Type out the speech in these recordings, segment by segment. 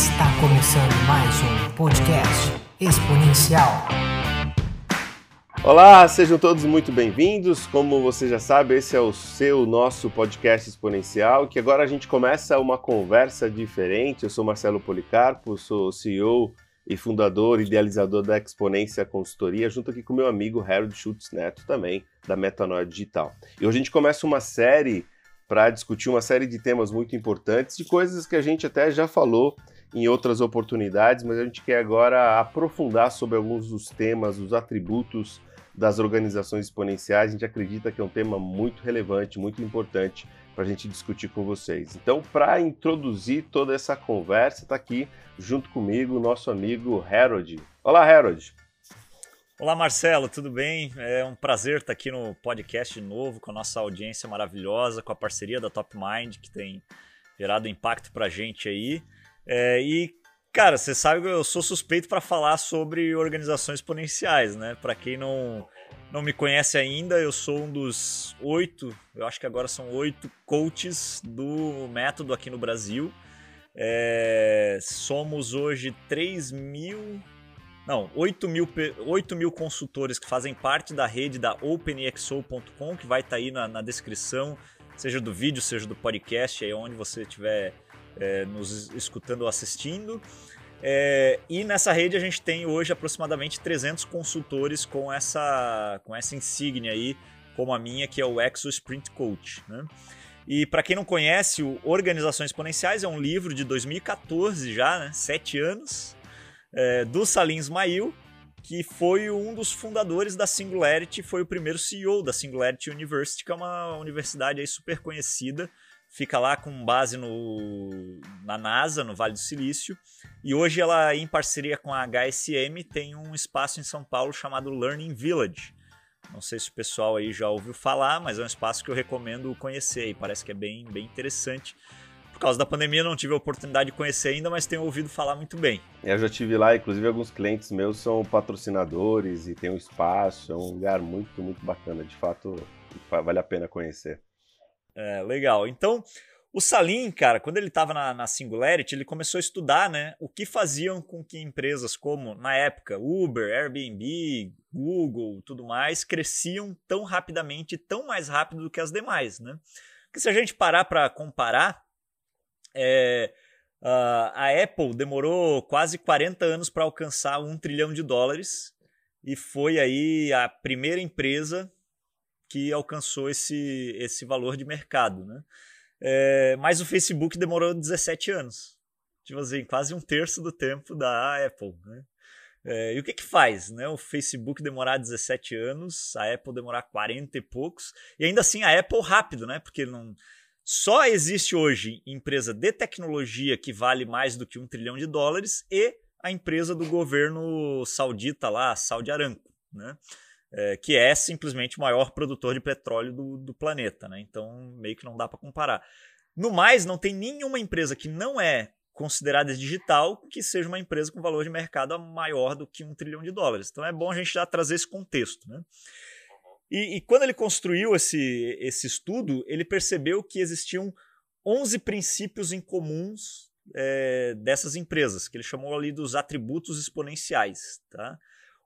Está começando mais um podcast exponencial. Olá, sejam todos muito bem-vindos. Como você já sabe, esse é o seu nosso podcast exponencial, que agora a gente começa uma conversa diferente. Eu sou Marcelo Policarpo, sou CEO e fundador, idealizador da Exponência Consultoria, junto aqui com meu amigo Harold Schultz Neto, também da Metanoia Digital. E hoje a gente começa uma série para discutir uma série de temas muito importantes, de coisas que a gente até já falou em outras oportunidades, mas a gente quer agora aprofundar sobre alguns dos temas, os atributos das organizações exponenciais. A gente acredita que é um tema muito relevante, muito importante para a gente discutir com vocês. Então, para introduzir toda essa conversa, está aqui junto comigo o nosso amigo Harold. Olá, Harold. Olá, Marcelo, tudo bem? É um prazer estar aqui no podcast de novo com a nossa audiência maravilhosa, com a parceria da Top Mind, que tem gerado impacto para a gente aí. É, e, cara, você sabe que eu sou suspeito para falar sobre organizações exponenciais, né? Para quem não, não me conhece ainda, eu sou um dos oito, eu acho que agora são oito coaches do método aqui no Brasil. É, somos hoje 3 mil. Não, 8 mil, 8 mil consultores que fazem parte da rede da OpenExo.com, que vai estar tá aí na, na, descrição, seja do vídeo, seja do podcast, aí onde você estiver é, nos escutando ou assistindo. É, e nessa rede a gente tem hoje aproximadamente 300 consultores com essa, com essa insígnia aí, como a minha, que é o Exo Sprint Coach. Né? E para quem não conhece, o Organizações Exponenciais é um livro de 2014 já, né? sete anos, é, do Salim Ismail, que foi um dos fundadores da Singularity, foi o primeiro CEO da Singularity University, que é uma universidade aí super conhecida fica lá com base no, na NASA, no Vale do Silício, e hoje ela, em parceria com a HSM, tem um espaço em São Paulo chamado Learning Village. Não sei se o pessoal aí já ouviu falar, mas é um espaço que eu recomendo conhecer e parece que é bem, bem interessante. Por causa da pandemia não tive a oportunidade de conhecer ainda, mas tenho ouvido falar muito bem. Eu já tive lá, inclusive alguns clientes meus são patrocinadores e tem um espaço, é um lugar muito, muito bacana. De fato, vale a pena conhecer. É, legal. Então, o Salim, cara, quando ele estava na, na, Singularity, ele começou a estudar né, o que faziam com que empresas como, na época, Uber, Airbnb, Google, tudo mais, cresciam tão rapidamente, tão mais rápido do que as demais. Né? Porque se a gente parar para comparar, é, a Apple demorou quase 40 anos para alcançar um trilhão de dólares e foi aí a primeira empresa que alcançou esse, esse valor de mercado, né? É, mas o Facebook demorou 17 anos. Tipo assim, quase um terço do tempo da Apple, né? É, e o que que faz, né? O Facebook demorar 17 anos, a Apple demorar 40 e poucos, e ainda assim a Apple rápido, né? Porque não só existe hoje empresa de tecnologia que vale mais do que um trilhão de dólares e a empresa do governo saudita lá, Saudi Aramco, né? É, que é simplesmente o maior produtor de petróleo do, do planeta. Né? Então, meio que não dá para comparar. No mais, não tem nenhuma empresa que não é considerada digital que seja uma empresa com valor de mercado maior do que um trilhão de dólares. Então é bom a gente já trazer esse contexto. Né? E, e quando ele construiu esse, esse estudo, ele percebeu que existiam 11 princípios em comuns é, dessas empresas, que ele chamou ali dos atributos exponenciais. Tá?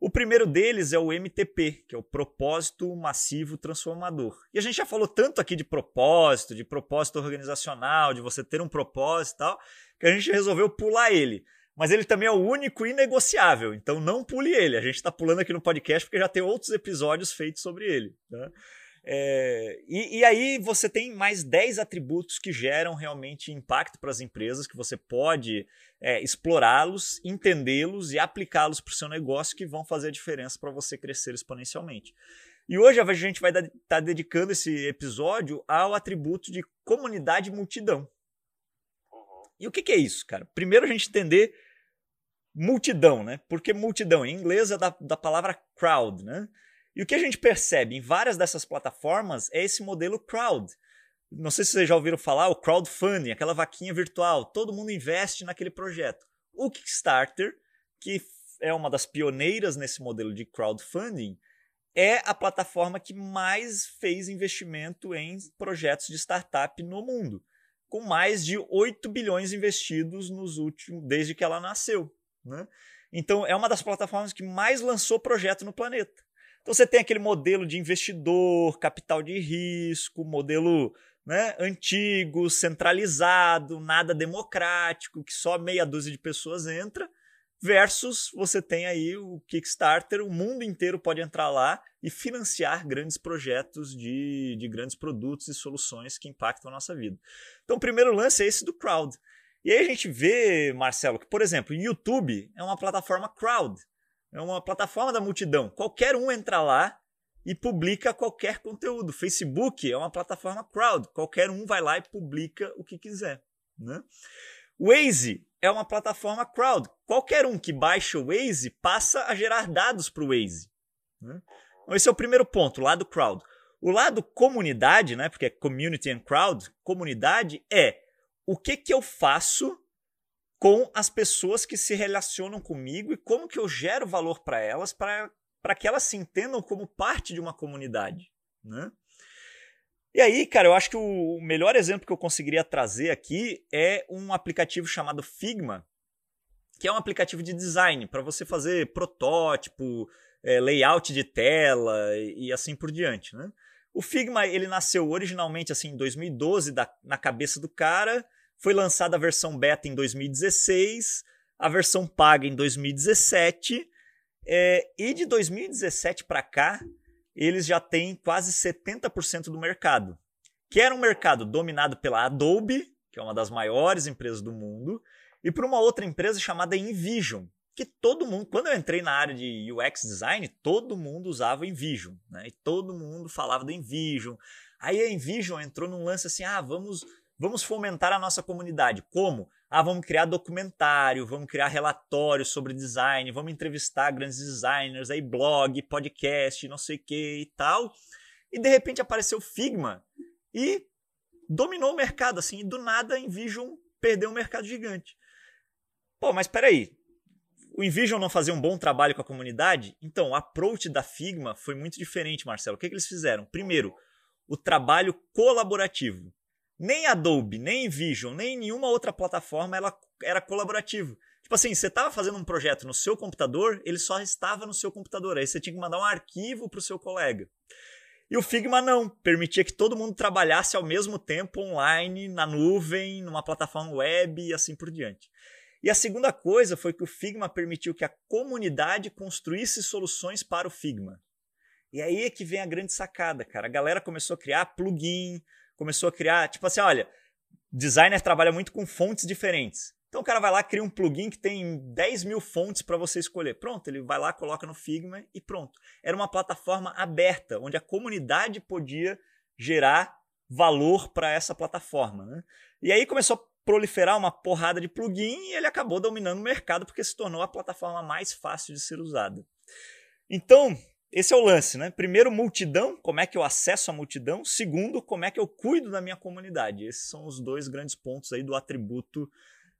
O primeiro deles é o MTP, que é o propósito massivo transformador. E a gente já falou tanto aqui de propósito, de propósito organizacional, de você ter um propósito e tal, que a gente resolveu pular ele. Mas ele também é o único inegociável, então não pule ele. A gente está pulando aqui no podcast porque já tem outros episódios feitos sobre ele. Tá? É, e, e, aí você tem mais 10 atributos que geram realmente impacto para as empresas, que você pode é, explorá-los, entendê-los e aplicá-los para o seu negócio, que vão fazer a diferença para você crescer exponencialmente. E hoje a gente vai estar tá dedicando esse episódio ao atributo de comunidade multidão. Uhum. E o que, que é isso, cara? Primeiro a gente entender multidão, né? Porque multidão em inglês é da, da palavra crowd, né? E o que a gente percebe em várias dessas plataformas é esse modelo crowd. Não sei se vocês já ouviram falar, o crowdfunding, aquela vaquinha virtual, todo mundo investe naquele projeto. O Kickstarter, que é uma das pioneiras nesse modelo de crowdfunding, é a plataforma que mais fez investimento em projetos de startup no mundo. com mais de 8 bilhões investidos nos últimos desde que ela nasceu, né? Então é uma das plataformas que mais lançou projeto no planeta. Então você tem aquele modelo de investidor, capital de risco, modelo né, antigo, centralizado, nada democrático, que só meia dúzia de pessoas entra, versus você tem aí o Kickstarter, o mundo inteiro pode entrar lá e financiar grandes projetos de, de grandes produtos e soluções que impactam a nossa vida. Então o primeiro lance é esse do crowd. E aí a gente vê, Marcelo, que, por exemplo, o YouTube é uma plataforma crowd, é uma plataforma da multidão. Qualquer um entra lá e publica qualquer conteúdo. Facebook é uma plataforma crowd, qualquer um vai lá e publica o que quiser. Né? Waze é uma plataforma crowd. Qualquer um que baixa o Waze passa a gerar dados para o Waze. Né? Então, esse é o primeiro ponto, o lado crowd. O lado comunidade, né, porque é community and crowd, comunidade é o que, que eu faço com as pessoas que se relacionam comigo e como que eu gero valor para elas para que elas se entendam como parte de uma comunidade. Né? E aí, cara, eu acho que o melhor exemplo que eu conseguiria trazer aqui é um aplicativo chamado Figma, que é um aplicativo de design para você fazer protótipo, é, layout de tela e, assim por diante. Né? O Figma ele nasceu originalmente assim em 2012 da, na cabeça do cara foi lançada a versão beta em 2016, a versão paga em 2017, é, e de 2017 para cá, eles já têm quase 70% do mercado, que era um mercado dominado pela Adobe, que é uma das maiores empresas do mundo, e por uma outra empresa chamada InVision, que todo mundo, quando eu entrei na área de UX design, todo mundo usava InVision, né? E todo mundo falava do InVision. Aí a InVision entrou num lance assim: ah, vamos Vamos fomentar a nossa comunidade. Como? Ah, vamos criar documentário, vamos criar relatórios sobre design, vamos entrevistar grandes designers, aí blog, podcast, não sei o que e tal. E de repente apareceu Figma e dominou o mercado, assim, e do nada a Envision perdeu um mercado gigante. Pô, mas peraí, o Envision não fazia um bom trabalho com a comunidade? Então, o approach da Figma foi muito diferente, Marcelo. O que, que eles fizeram? Primeiro, o trabalho colaborativo. Nem Adobe, nem Vision, nem nenhuma outra plataforma ela era colaborativo. Tipo assim, você estava fazendo um projeto no seu computador, ele só estava no seu computador. Aí você tinha que mandar um arquivo para o seu colega. E o Figma não, permitia que todo mundo trabalhasse ao mesmo tempo online, na nuvem, numa plataforma web e assim por diante. E a segunda coisa foi que o Figma permitiu que a comunidade construísse soluções para o Figma. E aí é que vem a grande sacada, cara. A galera começou a criar plugin, começou a criar, tipo assim, olha, designer trabalha muito com fontes diferentes. Então o cara vai lá, cria um plugin que tem 10 mil fontes para você escolher. Pronto, ele vai lá, coloca no Figma e pronto. Era uma plataforma aberta, onde a comunidade podia gerar valor para essa plataforma. Né? E aí começou a proliferar uma porrada de plugin e ele acabou dominando o mercado porque se tornou a plataforma mais fácil de ser usada. Então, esse é o lance, né? Primeiro, multidão, como é que eu acesso a multidão? Segundo, como é que eu cuido da minha comunidade? Esses são os dois grandes pontos aí do atributo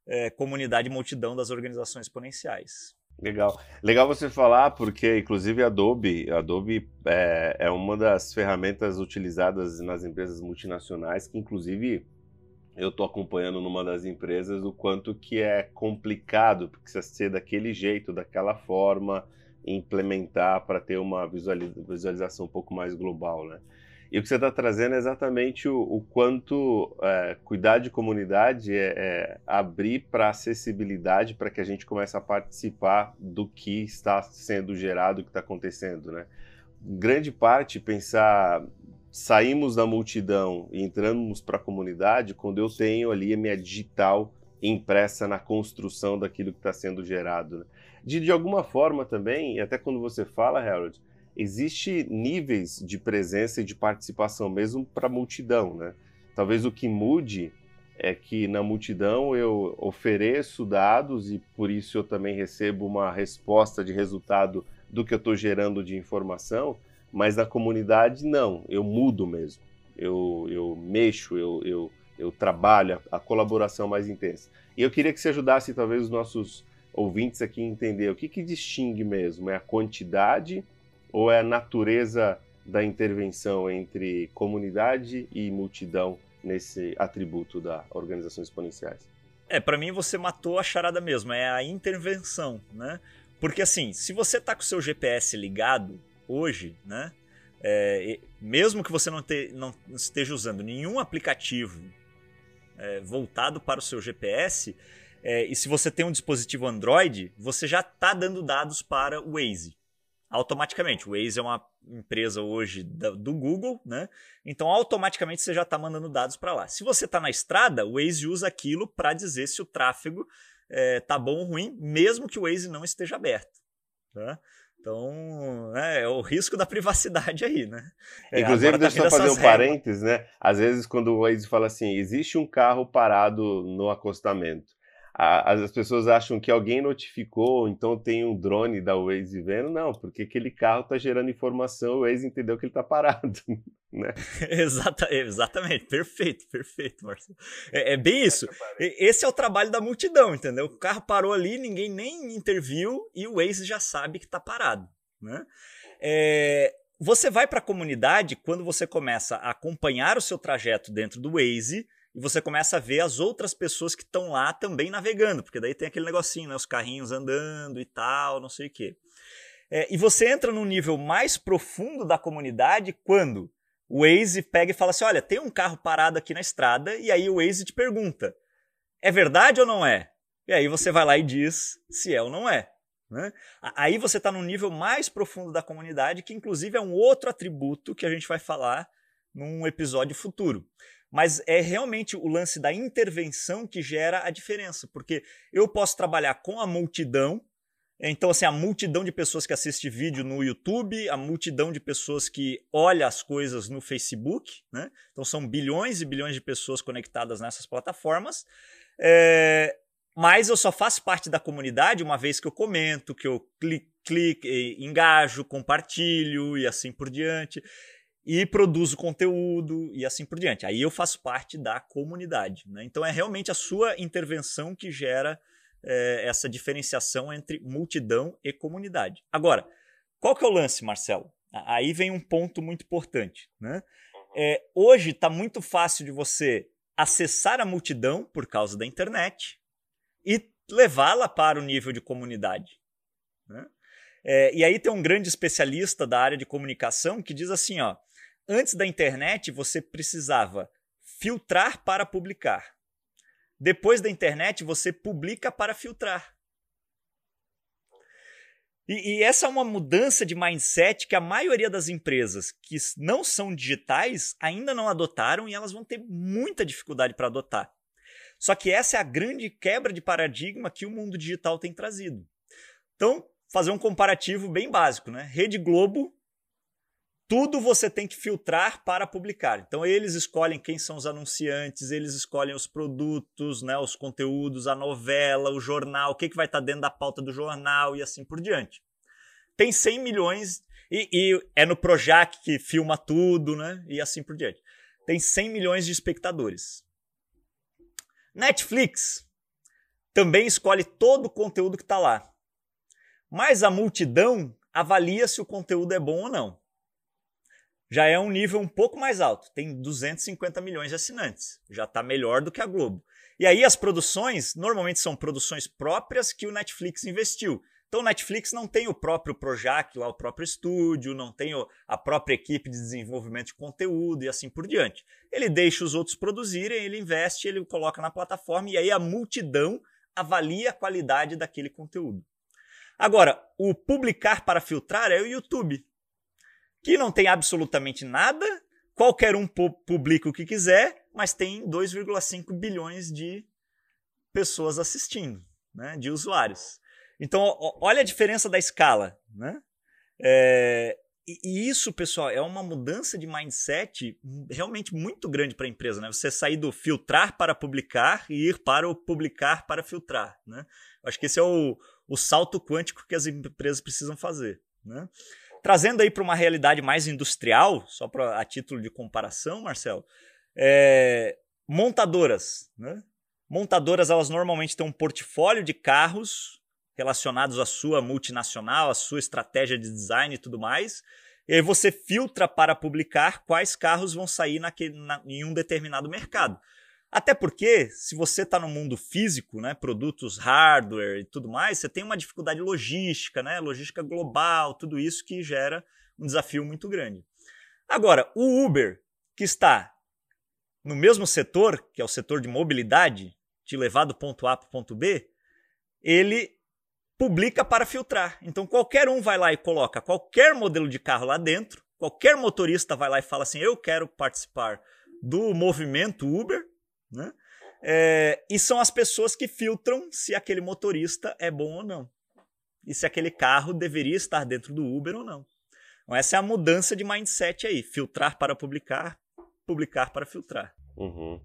é, comunidade multidão das organizações exponenciais. Legal. Legal você falar, porque inclusive Adobe, Adobe é, é uma das ferramentas utilizadas nas empresas multinacionais, que inclusive eu estou acompanhando numa das empresas o quanto que é complicado, porque precisa ser daquele jeito, daquela forma, implementar para ter uma visualização um pouco mais global, né? E o que você está trazendo é exatamente o, o quanto é, cuidar de comunidade é, é abrir para acessibilidade para que a gente comece a participar do que está sendo gerado, o que está acontecendo, né? Grande parte pensar saímos da multidão e entramos para a comunidade quando eu tenho ali a minha digital impressa na construção daquilo que está sendo gerado. Né? De, de alguma forma também, até quando você fala, Harold, existe níveis de presença e de participação mesmo para a multidão, né? Talvez o que mude é que na multidão eu ofereço dados e por isso eu também recebo uma resposta de resultado do que eu estou gerando de informação, mas na comunidade não, eu mudo mesmo, eu, eu mexo, eu, eu, eu trabalho, a colaboração mais intensa. E eu queria que você ajudasse talvez os nossos ouvintes aqui entender o que, que distingue mesmo? É a quantidade ou é a natureza da intervenção entre comunidade e multidão nesse atributo da organização exponenciais? É, para mim você matou a charada mesmo, é a intervenção, né? Porque assim, se você tá com o seu GPS ligado hoje, né? É, mesmo que você não, te, não, esteja usando nenhum aplicativo é, voltado para o seu GPS, é, e se você tem um dispositivo Android, você já está dando dados para o Waze automaticamente. O Waze é uma empresa hoje do Google, né? Então automaticamente você já está mandando dados para lá. Se você está na estrada, o Waze usa aquilo para dizer se o tráfego é, tá bom ou ruim, mesmo que o Waze não esteja aberto. Tá? Então, é, é, o risco da privacidade aí, né? É, Inclusive, tá deixa eu só fazer um parênteses, né? Às vezes, quando o Waze fala assim, existe um carro parado no acostamento as pessoas acham que alguém notificou, então tem um drone da Waze vendo. Não, porque aquele carro está gerando informação, o Waze entendeu que ele está parado. Né? Exata, exatamente, perfeito, perfeito, Marcelo. É, é, bem isso. Esse é o trabalho da multidão, entendeu? O carro parou ali, ninguém nem interviu e o Waze já sabe que está parado. Né? É, você vai para a comunidade quando você começa a acompanhar o seu trajeto dentro do Waze e você começa a ver as outras pessoas que estão lá também navegando, porque daí tem aquele negocinho, né? Os carrinhos andando e tal, não sei o quê. É, e você entra num nível mais profundo da comunidade quando o Waze pega e fala assim: olha, tem um carro parado aqui na estrada, e aí o Waze te pergunta: é verdade ou não é? E aí você vai lá e diz se é ou não é. Né? Aí você está num nível mais profundo da comunidade, que inclusive é um outro atributo que a gente vai falar num episódio futuro. Mas é realmente o lance da intervenção que gera a diferença, porque eu posso trabalhar com a multidão, então, assim, a multidão de pessoas que assiste vídeo no YouTube, a multidão de pessoas que olha as coisas no Facebook, né? Então, são bilhões e bilhões de pessoas conectadas nessas plataformas. É... Mas eu só faço parte da comunidade uma vez que eu comento, que eu clico, clico, engajo, compartilho e assim por diante e produzo conteúdo e assim por diante. Aí eu faço parte da comunidade. Né? Então é realmente a sua intervenção que gera é, essa diferenciação entre multidão e comunidade. Agora, qual que é o lance, Marcelo? Aí vem um ponto muito importante. Né? É, hoje está muito fácil de você acessar a multidão por causa da internet e levá-la para o nível de comunidade. Né? É, e aí tem um grande especialista da área de comunicação que diz assim, ó, Antes da internet, você precisava filtrar para publicar. Depois da internet, você publica para filtrar. E, e, essa é uma mudança de mindset que a maioria das empresas que não são digitais ainda não adotaram e elas vão ter muita dificuldade para adotar. Só que essa é a grande quebra de paradigma que o mundo digital tem trazido. Então, fazer um comparativo bem básico, né? Rede Globo tudo você tem que filtrar para publicar. Então eles escolhem quem são os anunciantes, eles escolhem os produtos, né, os conteúdos, a novela, o jornal, o que, que vai estar dentro da pauta do jornal e assim por diante. Tem 100 milhões e, e é no Projac que filma tudo, né, e assim por diante. Tem 100 milhões de espectadores. Netflix também escolhe todo o conteúdo que está lá. Mas a multidão avalia se o conteúdo é bom ou não já é um nível um pouco mais alto. Tem 250 milhões de assinantes. Já está melhor do que a Globo. E aí as produções normalmente são produções próprias que o Netflix investiu. Então o Netflix não tem o próprio Projac lá, o próprio estúdio, não tem a própria equipe de desenvolvimento de conteúdo e assim por diante. Ele deixa os outros produzirem, ele investe, ele coloca na plataforma e aí a multidão avalia a qualidade daquele conteúdo. Agora, o publicar para filtrar é o YouTube que não tem absolutamente nada, qualquer um publica o que quiser, mas tem 2,5 bilhões de pessoas assistindo, né, de usuários. Então, olha a diferença da escala. Né? É, e isso, pessoal, é uma mudança de mindset realmente muito grande para a empresa. Né? Você sair do filtrar para publicar e ir para o publicar para filtrar. Né? Acho que esse é o, o salto quântico que as empresas precisam fazer. Né? Trazendo aí para uma realidade mais industrial, só pra, a título de comparação, Marcelo, é, montadoras. Né? Montadoras, elas normalmente têm um portfólio de carros relacionados à sua multinacional, à sua estratégia de design e tudo mais. E aí você filtra para publicar quais carros vão sair naquele, na, em um determinado mercado. Até porque, se você está no mundo físico, né, produtos hardware e tudo mais, você tem uma dificuldade logística, né, logística global, tudo isso que gera um desafio muito grande. Agora, o Uber, que está no mesmo setor, que é o setor de mobilidade, te levar do ponto A para o ponto B, ele publica para filtrar. Então qualquer um vai lá e coloca qualquer modelo de carro lá dentro, qualquer motorista vai lá e fala assim: eu quero participar do movimento Uber, né? É, e são as pessoas que filtram se aquele motorista é bom ou não. E se aquele carro deveria estar dentro do Uber ou não. Então, essa é a mudança de mindset aí: filtrar para publicar, publicar para filtrar. Uhum.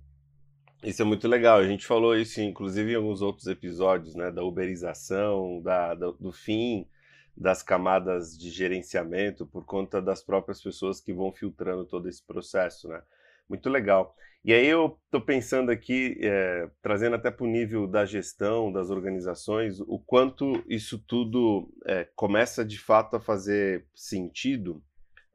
Isso é muito legal. A gente falou isso, inclusive, em alguns outros episódios, né? Da uberização, da, da, do fim das camadas de gerenciamento por conta das próprias pessoas que vão filtrando todo esse processo, né? Muito legal. E aí eu estou pensando aqui, é, trazendo até para o nível da gestão, das organizações, o quanto isso tudo é, começa de fato a fazer sentido,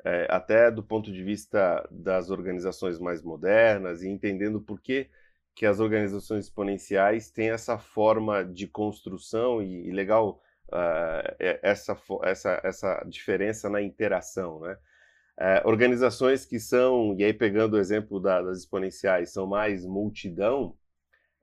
é, até do ponto de vista das organizações mais modernas e entendendo por que que as organizações exponenciais têm essa forma de construção e, e legal uh, essa, essa, essa diferença na interação, né? Uh, organizações que são, e aí pegando o exemplo da, das exponenciais, são mais multidão,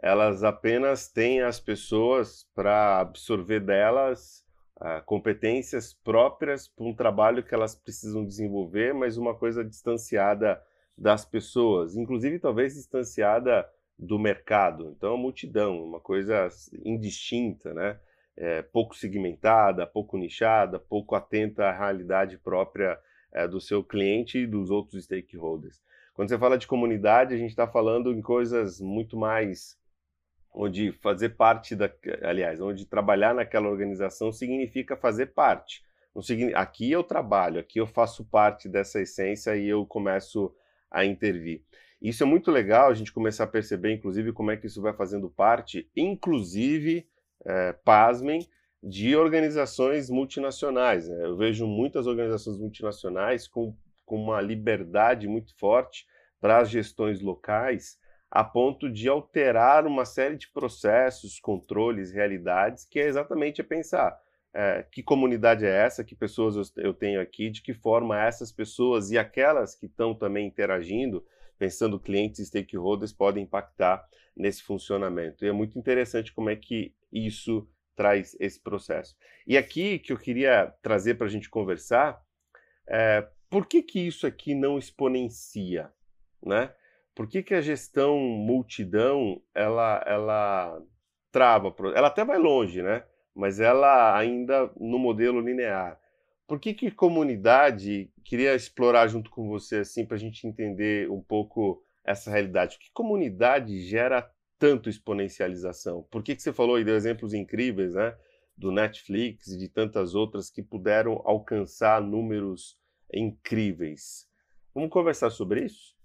elas apenas têm as pessoas para absorver delas uh, competências próprias para um trabalho que elas precisam desenvolver, mas uma coisa distanciada das pessoas, inclusive talvez distanciada do mercado. Então, a multidão, uma coisa indistinta, né? É, pouco segmentada, pouco nichada, pouco atenta à realidade própria é, do seu cliente e dos outros stakeholders. Quando você fala de comunidade, a gente está falando em coisas muito mais onde fazer parte da, aliás, onde trabalhar naquela organização significa fazer parte. Aqui eu trabalho, aqui eu faço parte dessa essência e eu começo a intervir. Isso é muito legal a gente começar a perceber, inclusive, como é que isso vai fazendo parte, inclusive, é, pasmem, de organizações multinacionais. Né? Eu vejo muitas organizações multinacionais com, com uma liberdade muito forte para as gestões locais, a ponto de alterar uma série de processos, controles, realidades, que é exatamente a pensar. É, que comunidade é essa, que pessoas eu tenho aqui, de que forma essas pessoas e aquelas que estão também interagindo pensando clientes e stakeholders, podem impactar nesse funcionamento. E é muito interessante como é que isso traz esse processo. E aqui que eu queria trazer para a gente conversar, é, por que, que isso aqui não exponencia, né? Por que, que a gestão multidão ela, ela trava, ela até vai longe, né? Mas ela ainda no modelo linear. Por que, que comunidade queria explorar junto com você assim para a gente entender um pouco essa realidade? Que comunidade gera tanto exponencialização? Por que, que você falou e deu exemplos incríveis, né? Do Netflix e de tantas outras que puderam alcançar números incríveis. Vamos conversar sobre isso?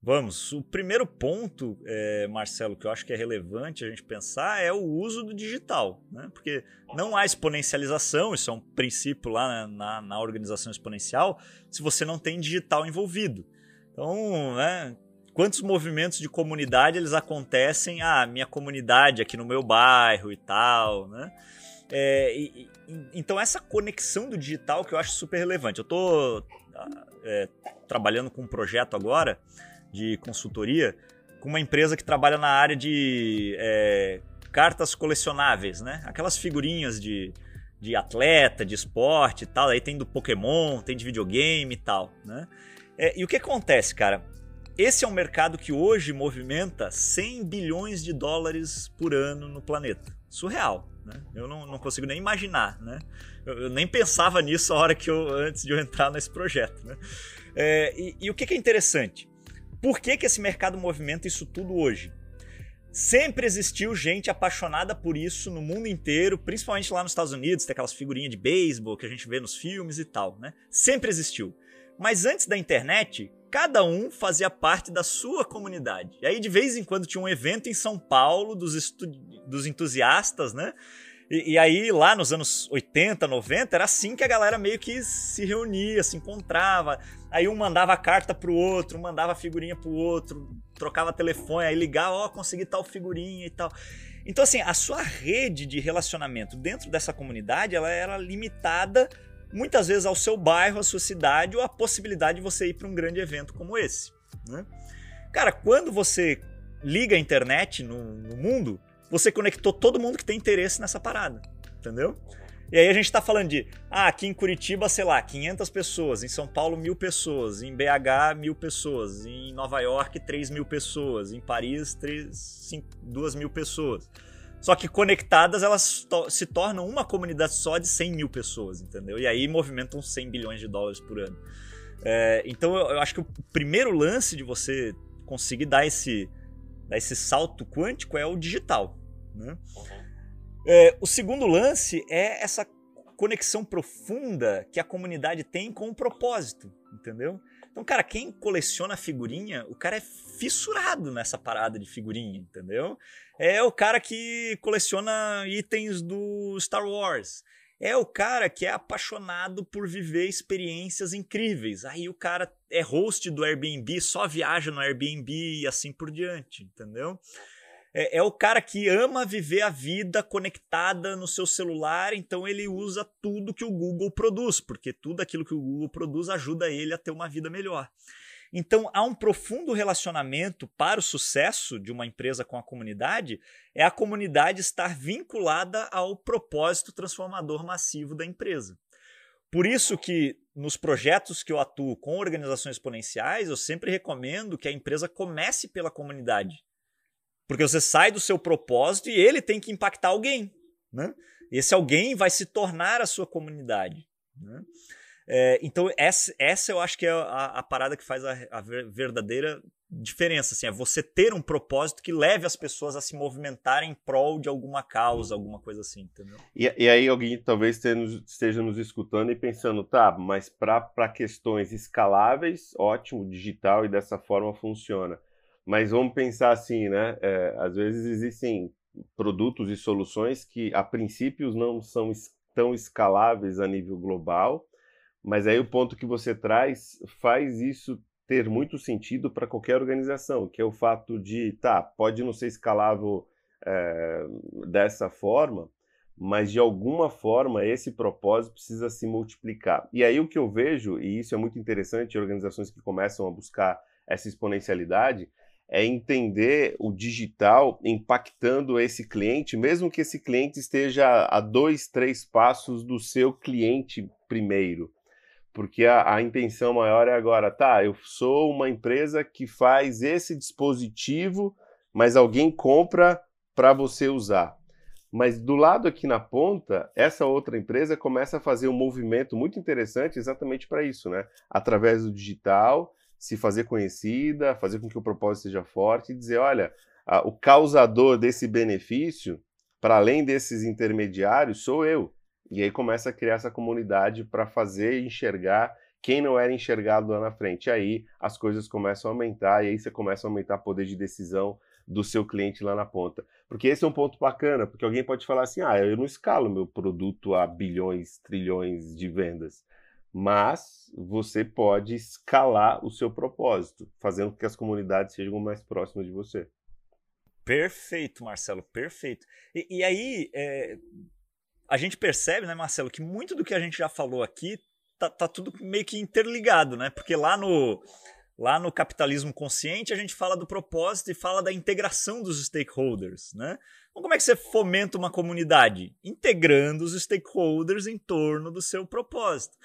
Vamos. O primeiro ponto, é, Marcelo, que eu acho que é relevante a gente pensar é o uso do digital, né? Porque não há exponencialização, isso é um princípio lá na, na organização exponencial, se você não tem digital envolvido. Então, né, quantos movimentos de comunidade eles acontecem? Ah, minha comunidade aqui no meu bairro e tal, né? É, e, então essa conexão do digital que eu acho super relevante. Eu estou é, trabalhando com um projeto agora de consultoria com uma empresa que trabalha na área de é, cartas colecionáveis, né? Aquelas figurinhas de, de atleta, de esporte e tal. Aí tem do Pokémon, tem de videogame e tal, né? É, e o que acontece, cara? Esse é um mercado que hoje movimenta 100 bilhões de dólares por ano no planeta. Surreal, né? Eu não, não consigo nem imaginar, né? Eu, eu, nem pensava nisso a hora que eu antes de eu entrar nesse projeto, né? É, e, e, o que, que é interessante? Por que, que esse mercado movimenta isso tudo hoje? Sempre existiu gente apaixonada por isso no mundo inteiro, principalmente lá nos Estados Unidos, tem aquelas figurinhas de beisebol que a gente vê nos filmes e tal, né? Sempre existiu. Mas antes da internet, cada um fazia parte da sua comunidade. E aí, de vez em quando, tinha um evento em São Paulo dos, dos entusiastas, né? E, e, aí, lá nos anos 80, 90, era assim que a galera meio que se reunia, se encontrava. Aí um mandava carta pro outro, um mandava figurinha pro outro, trocava telefone, aí ligava, ó, oh, consegui tal figurinha e tal. Então, assim, a sua rede de relacionamento dentro dessa comunidade, ela era limitada muitas vezes ao seu bairro, à sua cidade, ou a possibilidade de você ir para um grande evento como esse. Né? Cara, quando você liga a internet no, no mundo, você conectou todo mundo que tem interesse nessa parada, entendeu? E aí a gente está falando de, ah, aqui em Curitiba, sei lá, 500 pessoas, em São Paulo, mil pessoas, em BH, mil pessoas, em Nova York, 3 mil pessoas, em Paris, 3, 5, 2 mil pessoas. Só que conectadas, elas to se tornam uma comunidade só de 100 mil pessoas, entendeu? E aí movimentam 100 bilhões de dólares por ano. É, então eu, eu acho que o primeiro lance de você conseguir dar esse, dar esse salto quântico é o digital. Né? Uhum. É, o segundo lance é essa conexão profunda que a comunidade tem com o propósito, entendeu? Então, cara, quem coleciona figurinha, o cara é fissurado nessa parada de figurinha, entendeu? É o cara que coleciona itens do Star Wars. É o cara que é apaixonado por viver experiências incríveis. Aí o cara é host do Airbnb, só viaja no Airbnb e assim por diante, entendeu? É, é, o cara que ama viver a vida conectada no seu celular, então ele usa tudo que o Google produz, porque tudo aquilo que o Google produz ajuda ele a ter uma vida melhor. Então há um profundo relacionamento para o sucesso de uma empresa com a comunidade, é a comunidade estar vinculada ao propósito transformador massivo da empresa. Por isso que nos projetos que eu atuo com organizações exponenciais, eu sempre recomendo que a empresa comece pela comunidade. Porque você sai do seu propósito e ele tem que impactar alguém. Né? Esse alguém vai se tornar a sua comunidade. Né? É, então, essa, essa eu acho que é a, a parada que faz a, a, verdadeira diferença. Assim, é você ter um propósito que leve as pessoas a se movimentarem em prol de alguma causa, alguma coisa assim, entendeu? E, e aí alguém talvez esteja nos escutando e pensando, tá, mas para questões escaláveis, ótimo, digital e dessa forma funciona. Mas vamos pensar assim, né? É, às vezes existem produtos e soluções que a princípio não são tão escaláveis a nível global, mas aí o ponto que você traz faz isso ter muito sentido para qualquer organização, que é o fato de, tá, pode não ser escalável é, dessa forma, mas de alguma forma esse propósito precisa se multiplicar. E aí o que eu vejo, e isso é muito interessante, organizações que começam a buscar essa exponencialidade, é entender o digital impactando esse cliente, mesmo que esse cliente esteja a dois, três passos do seu cliente primeiro. Porque a, a intenção maior é agora, tá, eu sou uma empresa que faz esse dispositivo, mas alguém compra para você usar. Mas do lado aqui na ponta, essa outra empresa começa a fazer um movimento muito interessante exatamente para isso, né? Através do digital, se fazer conhecida, fazer com que o propósito seja forte e dizer, olha, a, o causador desse benefício, para além desses intermediários, sou eu. E aí começa a criar essa comunidade para fazer enxergar quem não era enxergado lá na frente. Aí as coisas começam a aumentar e aí você começa a aumentar o poder de decisão do seu cliente lá na ponta. Porque esse é um ponto bacana, porque alguém pode falar assim: ah, eu não escalo meu produto a bilhões, trilhões de vendas mas você pode escalar o seu propósito, fazendo com que as comunidades sejam mais próximas de você. Perfeito, Marcelo, perfeito. E, e aí, é, a gente percebe, né, Marcelo, que muito do que a gente já falou aqui tá, tá tudo meio que interligado, né? Porque lá no, lá no capitalismo consciente a gente fala do propósito e fala da integração dos stakeholders, né? Então, como é que você fomenta uma comunidade? Integrando os stakeholders em torno do seu propósito.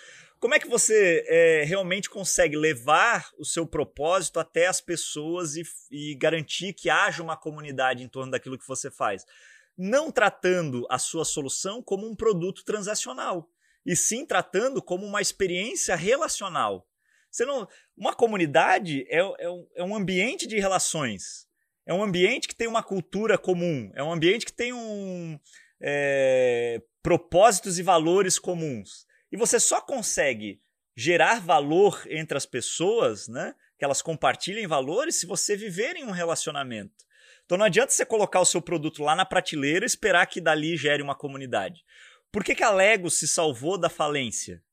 Como é que você é, realmente consegue levar o seu propósito até as pessoas e, e garantir que haja uma comunidade em torno daquilo que você faz? Não tratando a sua solução como um produto transacional, e sim tratando como uma experiência relacional. Você não, uma comunidade é, é, um, é um ambiente de relações. É um ambiente que tem uma cultura comum. É um ambiente que tem um, é, propósitos e valores comuns. E você só consegue gerar valor entre as pessoas, né? Que elas compartilhem valores se você viver em um relacionamento. Então não adianta você colocar o seu produto lá na prateleira e esperar que dali gere uma comunidade. Por que, que a Lego se salvou da falência?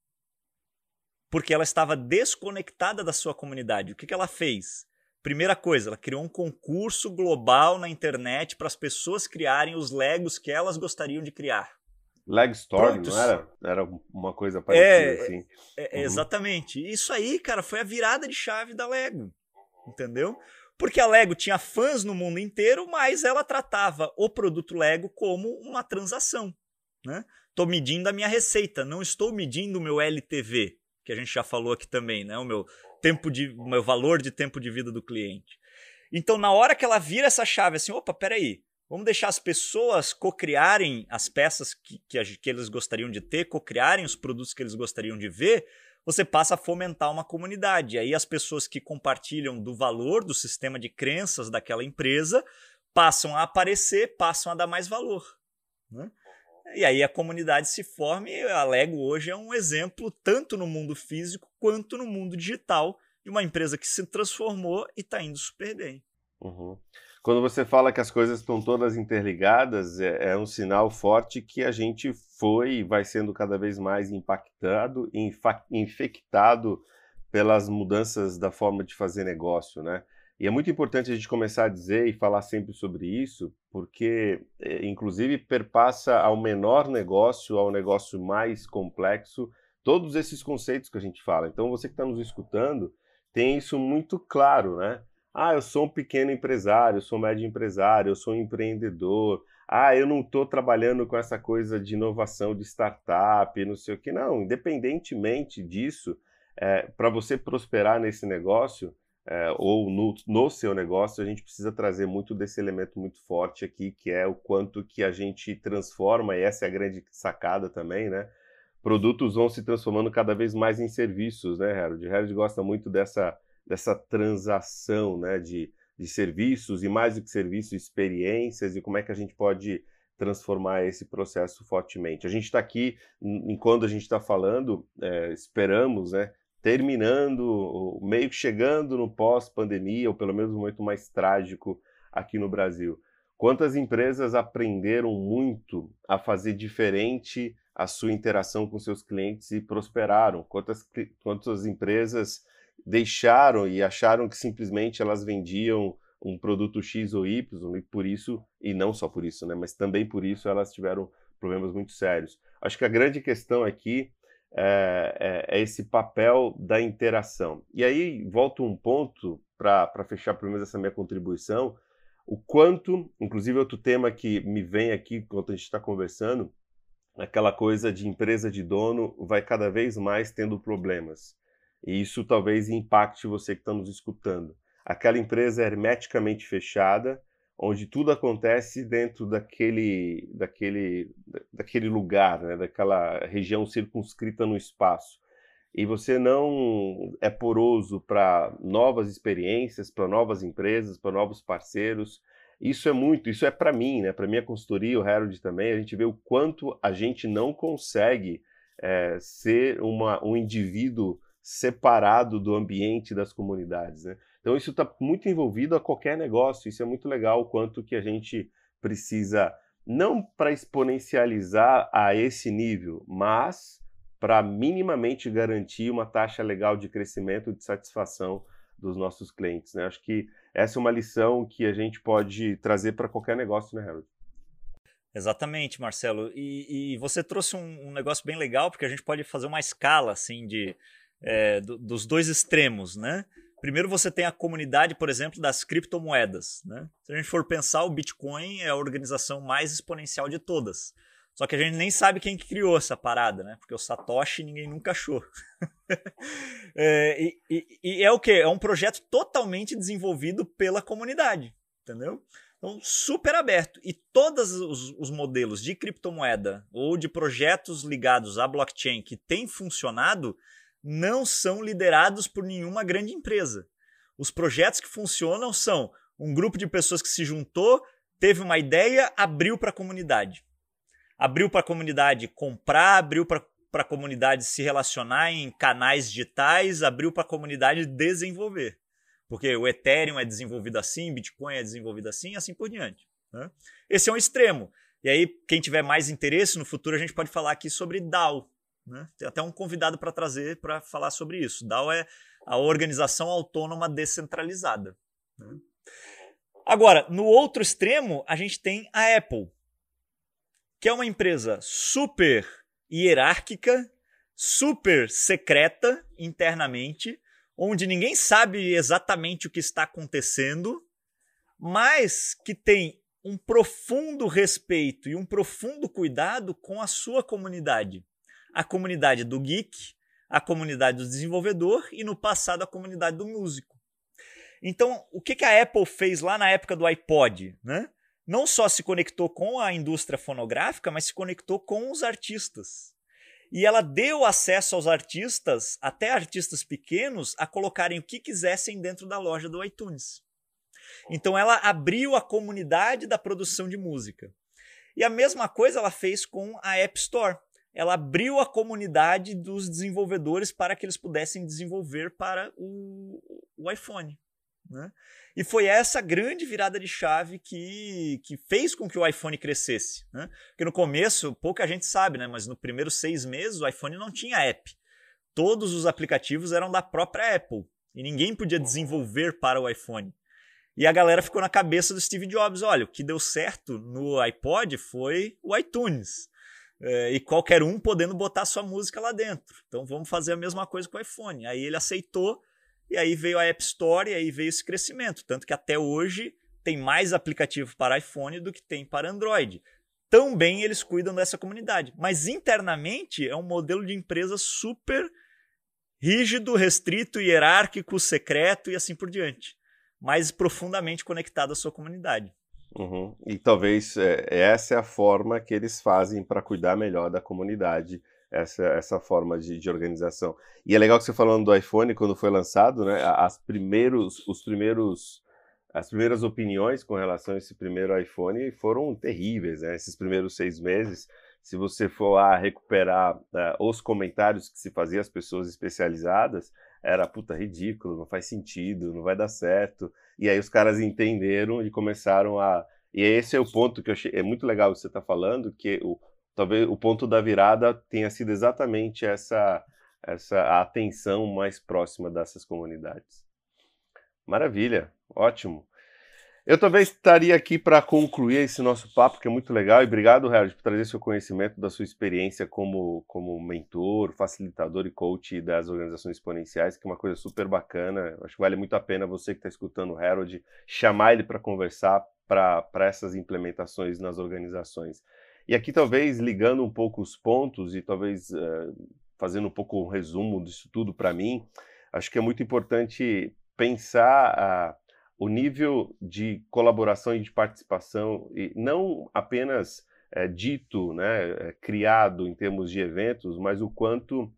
Porque ela estava desconectada da sua comunidade. O que, que ela fez? Primeira coisa, ela criou um concurso global na internet para as pessoas criarem os Legos que elas gostariam de criar. Leg Storm, não era? Era uma coisa parecida é, assim. É, uhum. Exatamente. Isso aí, cara, foi a virada de chave da Lego. Entendeu? Porque a Lego tinha fãs no mundo inteiro, mas ela tratava o produto Lego como uma transação. Né? Estou medindo a minha receita, não estou medindo o meu LTV, que a gente já falou aqui também, né? o meu tempo de, o meu valor de tempo de vida do cliente. Então, na hora que ela vira essa chave, assim, opa, peraí, Vamos deixar as pessoas co-criarem as peças que, que, que, eles gostariam de ter, co-criarem os produtos que eles gostariam de ver. Você passa a fomentar uma comunidade. Aí as pessoas que compartilham do valor do sistema de crenças daquela empresa passam a aparecer, passam a dar mais valor. Né? E aí a comunidade se forma e a Lego hoje é um exemplo, tanto no mundo físico quanto no mundo digital, de uma empresa que se transformou e está indo super bem. Uhum. Quando você fala que as coisas estão todas interligadas, é, é um sinal forte que a gente foi e vai sendo cada vez mais impactado, infectado pelas mudanças da forma de fazer negócio, né? E é muito importante a gente começar a dizer e falar sempre sobre isso, porque, é, inclusive, perpassa ao menor negócio, ao negócio mais complexo, todos esses conceitos que a gente fala. Então, você que está nos escutando tem isso muito claro, né? Ah, eu sou um pequeno empresário, eu sou um médio empresário, eu sou um empreendedor. Ah, eu não estou trabalhando com essa coisa de inovação de startup, não sei o que. Não, independentemente disso, é, para você prosperar nesse negócio é, ou no, no seu negócio, a gente precisa trazer muito desse elemento muito forte aqui, que é o quanto que a gente transforma, e essa é a grande sacada também, né? Produtos vão se transformando cada vez mais em serviços, né, Harold? Harold gosta muito dessa dessa transação né, de, de serviços e mais do que serviços, experiências e como é que a gente pode transformar esse processo fortemente. A gente está aqui, enquanto a gente está falando, é, esperamos, né, terminando, meio que chegando no pós-pandemia, ou pelo menos um momento mais trágico aqui no Brasil. Quantas empresas aprenderam muito a fazer diferente a sua interação com seus clientes e prosperaram? Quantas, quantas empresas deixaram e acharam que simplesmente elas vendiam um produto X ou Y e por isso, e não só por isso, né, mas também por isso elas tiveram problemas muito sérios. Acho que a grande questão aqui é, é, é esse papel da interação. E aí volto um ponto para fechar pelo menos essa minha contribuição, o quanto, inclusive outro tema que me vem aqui enquanto a gente está conversando, aquela coisa de empresa de dono vai cada vez mais tendo problemas. E isso talvez impacte você que está nos escutando. Aquela empresa é hermeticamente fechada, onde tudo acontece dentro daquele, daquele, daquele lugar, né? daquela região circunscrita no espaço. E você não é poroso para novas experiências, para novas empresas, para novos parceiros. Isso é muito, isso é para mim, né? para minha consultoria, o Harold também, a gente vê o quanto a gente não consegue é, ser uma, um indivíduo separado do ambiente das comunidades. Né? Então isso está muito envolvido a qualquer negócio. Isso é muito legal o quanto que a gente precisa não para exponencializar a esse nível, mas para minimamente garantir uma taxa legal de crescimento e de satisfação dos nossos clientes. Né? Acho que essa é uma lição que a gente pode trazer para qualquer negócio, né, Harold? Exatamente, Marcelo. E, e você trouxe um, um, negócio bem legal, porque a gente pode fazer uma escala assim de é, do, dos dois extremos, né? Primeiro você tem a comunidade, por exemplo, das criptomoedas. Né? Se a gente for pensar, o Bitcoin é a organização mais exponencial de todas. Só que a gente nem sabe quem criou essa parada, né? Porque o Satoshi ninguém nunca achou. é, e, e, e, é o que? É um projeto totalmente desenvolvido pela comunidade, entendeu? Então, super aberto. E todos os, os modelos de criptomoeda ou de projetos ligados à blockchain que têm funcionado não são liderados por nenhuma grande empresa. Os projetos que funcionam são um grupo de pessoas que se juntou, teve uma ideia, abriu para a comunidade. Abriu para a comunidade comprar, abriu para a comunidade se relacionar em canais digitais, abriu para a comunidade desenvolver. Porque o Ethereum é desenvolvido assim, Bitcoin é desenvolvido assim, e assim por diante. Né? Esse é um extremo. E aí, quem tiver mais interesse no futuro, a gente pode falar aqui sobre DAO. Né? Tem até um convidado para trazer para falar sobre isso. DAO é a organização autônoma descentralizada. Né? Agora, no outro extremo, a gente tem a Apple, que é uma empresa super hierárquica, super secreta internamente, onde ninguém sabe exatamente o que está acontecendo, mas que tem um profundo respeito e um profundo cuidado com a sua comunidade. A comunidade do geek, a comunidade do desenvolvedor e, no passado, a comunidade do músico. Então, o que a Apple fez lá na época do iPod? Né? Não só se conectou com a indústria fonográfica, mas se conectou com os artistas. E ela deu acesso aos artistas, até artistas pequenos, a colocarem o que quisessem dentro da loja do iTunes. Então ela abriu a comunidade da produção de música. E a mesma coisa ela fez com a App Store. Ela abriu a comunidade dos desenvolvedores para que eles pudessem desenvolver para o, o iPhone. Né? E foi essa grande virada de chave que, que fez com que o iPhone crescesse. Né? Porque no começo, pouca gente sabe, né? mas no primeiros seis meses o iPhone não tinha app. Todos os aplicativos eram da própria Apple. E ninguém podia desenvolver para o iPhone. E a galera ficou na cabeça do Steve Jobs: olha, o que deu certo no iPod foi o iTunes. É, e qualquer um podendo botar sua música lá dentro. Então vamos fazer a mesma coisa com o iPhone. Aí ele aceitou, e aí veio a App Store, e aí veio esse crescimento. Tanto que até hoje tem mais aplicativo para iPhone do que tem para Android. Tão bem eles cuidam dessa comunidade. Mas internamente é um modelo de empresa super rígido, restrito, hierárquico, secreto e assim por diante mais profundamente conectado à sua comunidade. Uhum. E talvez é, essa é a forma que eles fazem para cuidar melhor da comunidade, essa, essa forma de, de, organização. E é legal que você falando do iPhone, quando foi lançado, né, as primeiros, os primeiros, as primeiras opiniões com relação a esse primeiro iPhone foram terríveis, né, esses primeiros seis meses. Se você for lá recuperar uh, os comentários que se fazia as pessoas especializadas, era puta ridículo, não faz sentido, não vai dar certo. E aí os caras entenderam e começaram a. E esse é o ponto que eu achei. É muito legal você está falando, que o, talvez o ponto da virada tenha sido exatamente essa, essa atenção mais próxima dessas comunidades. Maravilha, ótimo. Eu talvez estaria aqui para concluir esse nosso papo, que é muito legal, e obrigado, Harold, por trazer seu conhecimento da sua experiência como, como mentor, facilitador e coach das organizações exponenciais, que é uma coisa super bacana. Acho que vale muito a pena você que está escutando o Harold chamar ele para conversar para essas implementações nas organizações. E aqui, talvez, ligando um pouco os pontos e talvez uh, fazendo um pouco um resumo disso tudo para mim, acho que é muito importante pensar. Uh, o nível de colaboração e de participação, e não apenas é, dito, né, é, criado em termos de eventos, mas o quanto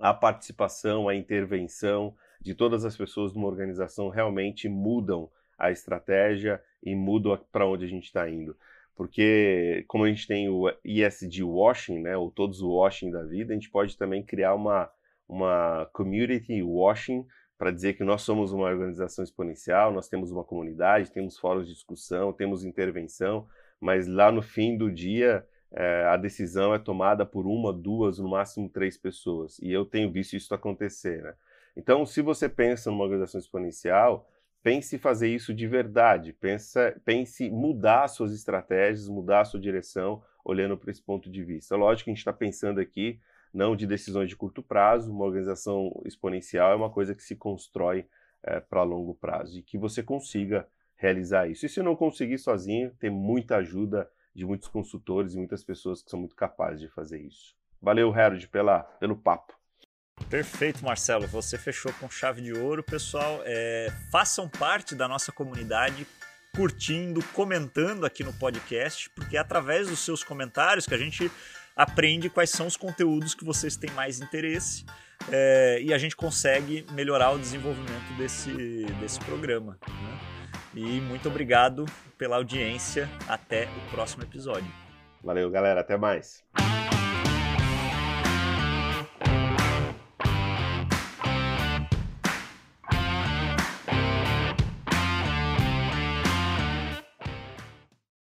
a participação, a intervenção de todas as pessoas numa organização realmente mudam a estratégia e mudam para onde a gente está indo. Porque, como a gente tem o ESG washing, né, ou todos o washing da vida, a gente pode também criar uma, uma community washing para dizer que nós somos uma organização exponencial, nós temos uma comunidade, temos fóruns de discussão, temos intervenção, mas lá no fim do dia é, a decisão é tomada por uma, duas, no máximo três pessoas. E eu tenho visto isso acontecer. Né? Então, se você pensa numa organização exponencial, pense fazer isso de verdade, pensa, pense mudar suas estratégias, mudar sua direção, olhando para esse ponto de vista. Lógico que a gente está pensando aqui não de decisões de curto prazo. Uma organização exponencial é uma coisa que se constrói é, para longo prazo e que você consiga realizar isso. E se não conseguir sozinho, tem muita ajuda de muitos consultores e muitas pessoas que são muito capazes de fazer isso. Valeu, Harold, pela, pelo papo. Perfeito, Marcelo. Você fechou com chave de ouro. Pessoal, é, façam parte da nossa comunidade, curtindo, comentando aqui no podcast, porque é através dos seus comentários que a gente aprende quais são os conteúdos que vocês têm mais interesse é, e a gente consegue melhorar o desenvolvimento desse, desse programa. Né? E muito obrigado pela audiência. Até o próximo episódio. Valeu, galera. Até mais.